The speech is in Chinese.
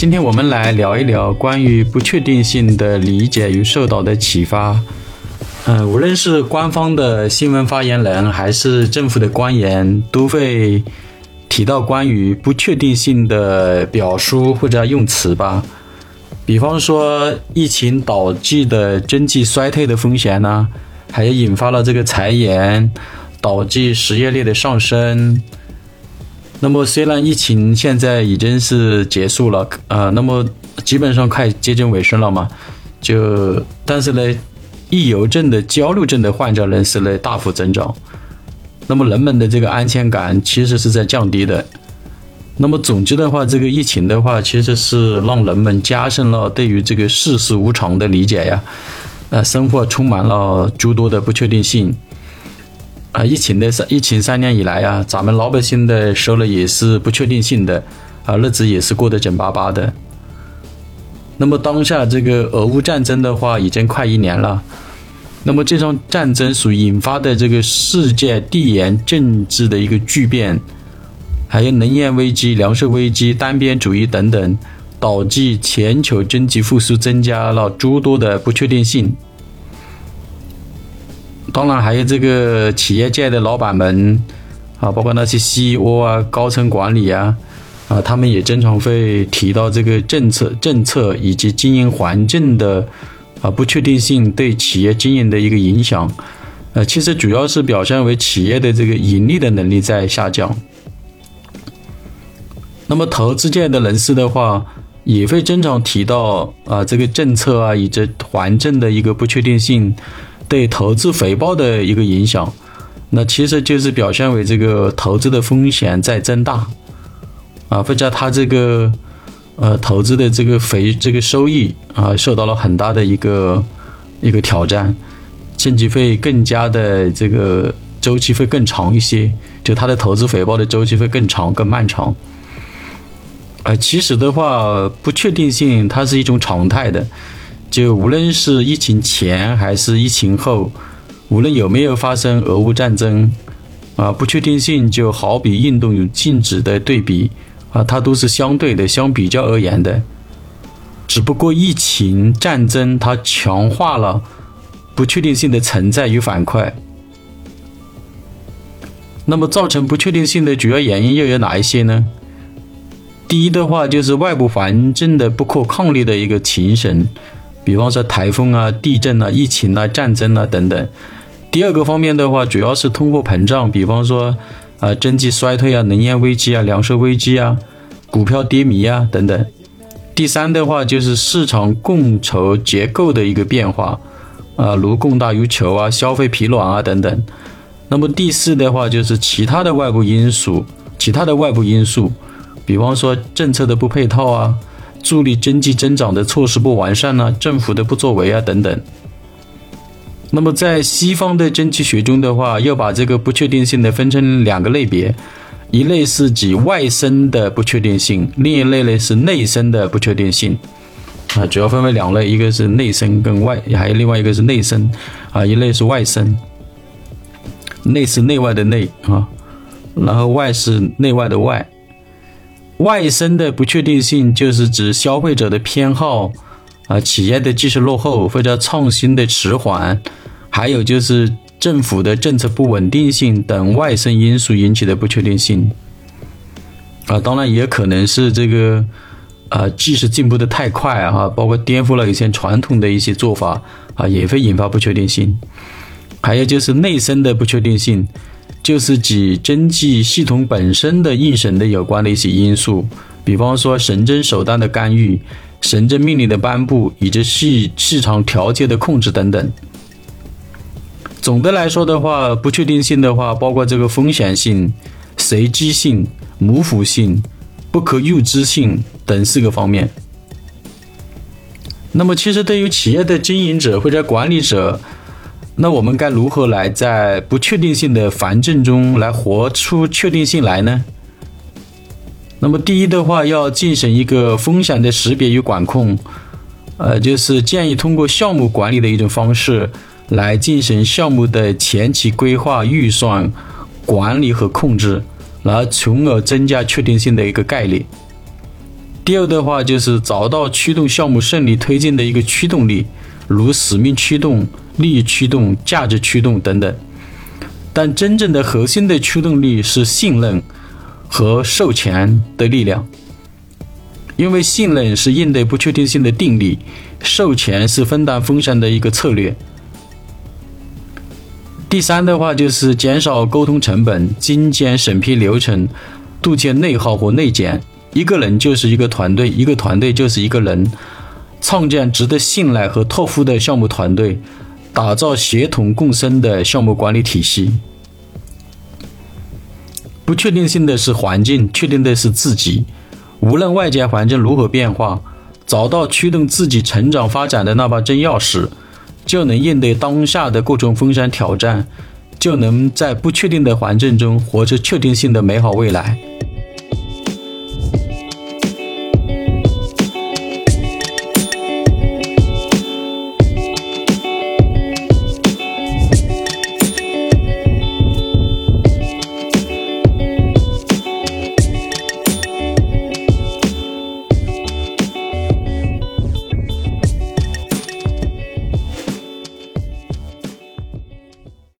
今天我们来聊一聊关于不确定性的理解与受到的启发。嗯，无论是官方的新闻发言人，还是政府的官员，都会提到关于不确定性的表述或者用词吧。比方说，疫情导致的经济衰退的风险呢，还引发了这个裁员，导致失业率的上升。那么，虽然疫情现在已经是结束了，呃，那么基本上快接近尾声了嘛，就但是呢。抑郁症的、焦虑症的患者人数呢大幅增长，那么人们的这个安全感其实是在降低的。那么总之的话，这个疫情的话，其实是让人们加深了对于这个世事无常的理解呀。呃，生活充满了诸多的不确定性。啊，疫情的三疫情三年以来啊，咱们老百姓的收入也是不确定性的，啊，日子也是过得紧巴巴的。那么当下这个俄乌战争的话，已经快一年了。那么这场战争所引发的这个世界地缘政治的一个巨变，还有能源危机、粮食危机、单边主义等等，导致全球经济复苏增加了诸多的不确定性。当然，还有这个企业界的老板们啊，包括那些 CEO 啊、高层管理啊。啊，他们也经常会提到这个政策、政策以及经营环境的啊不确定性对企业经营的一个影响。呃，其实主要是表现为企业的这个盈利的能力在下降。那么，投资界的人士的话，也会经常提到啊，这个政策啊以及环境的一个不确定性对投资回报的一个影响。那其实就是表现为这个投资的风险在增大。啊，或者他这个呃投资的这个肥这个收益啊，受到了很大的一个一个挑战，甚至会更加的这个周期会更长一些，就它的投资回报的周期会更长更漫长。啊，其实的话，不确定性它是一种常态的，就无论是疫情前还是疫情后，无论有没有发生俄乌战争，啊，不确定性就好比运动与静止的对比。啊，它都是相对的，相比较而言的。只不过疫情战争它强化了不确定性的存在与反馈。那么造成不确定性的主要原因又有哪一些呢？第一的话就是外部环境的不可抗力的一个情形，比方说台风啊、地震啊、疫情啊、战争啊等等。第二个方面的话，主要是通货膨胀，比方说。啊，经济衰退啊，能源危机啊，粮食危机啊，股票跌迷啊等等。第三的话就是市场供求结构的一个变化，啊，如供大于求啊，消费疲软啊等等。那么第四的话就是其他的外部因素，其他的外部因素，比方说政策的不配套啊，助力经济增长的措施不完善呢，政府的不作为啊等等。那么，在西方的经济学中的话，要把这个不确定性的分成两个类别，一类是指外生的不确定性，另一类呢是内生的不确定性。啊，主要分为两类，一个是内生跟外，还有另外一个是内生，啊，一类是外生。内是内外的内啊，然后外是内外的外。外生的不确定性就是指消费者的偏好。啊，企业的技术落后或者创新的迟缓，还有就是政府的政策不稳定性等外生因素引起的不确定性。啊，当然也可能是这个，啊，技术进步的太快啊，包括颠覆了一些传统的一些做法啊，也会引发不确定性。还有就是内生的不确定性，就是指经济系统本身的运行的有关的一些因素，比方说神政手段的干预。行政命令的颁布，以及市市场调节的控制等等。总的来说的话，不确定性的话，包括这个风险性、随机性、模糊性、不可预知性等四个方面。那么，其实对于企业的经营者或者管理者，那我们该如何来在不确定性的环境中来活出确定性来呢？那么第一的话，要进行一个风险的识别与管控，呃，就是建议通过项目管理的一种方式来进行项目的前期规划、预算、管理和控制，然后从而增加确定性的一个概率。第二的话就是找到驱动项目顺利推进的一个驱动力，如使命驱动、利益驱动、价值驱动等等。但真正的核心的驱动力是信任和授权的力量，因为信任是应对不确定性的定力，授权是分担风险的一个策略。第三的话就是减少沟通成本、精简审批流程、杜绝内耗和内卷。一个人就是一个团队，一个团队就是一个人。创建值得信赖和托付的项目团队，打造协同共生的项目管理体系。不确定性的是环境，确定的是自己。无论外界环境如何变化，找到驱动自己成长发展的那把真钥匙。就能应对当下的各种风险挑战，就能在不确定的环境中活出确定性的美好未来。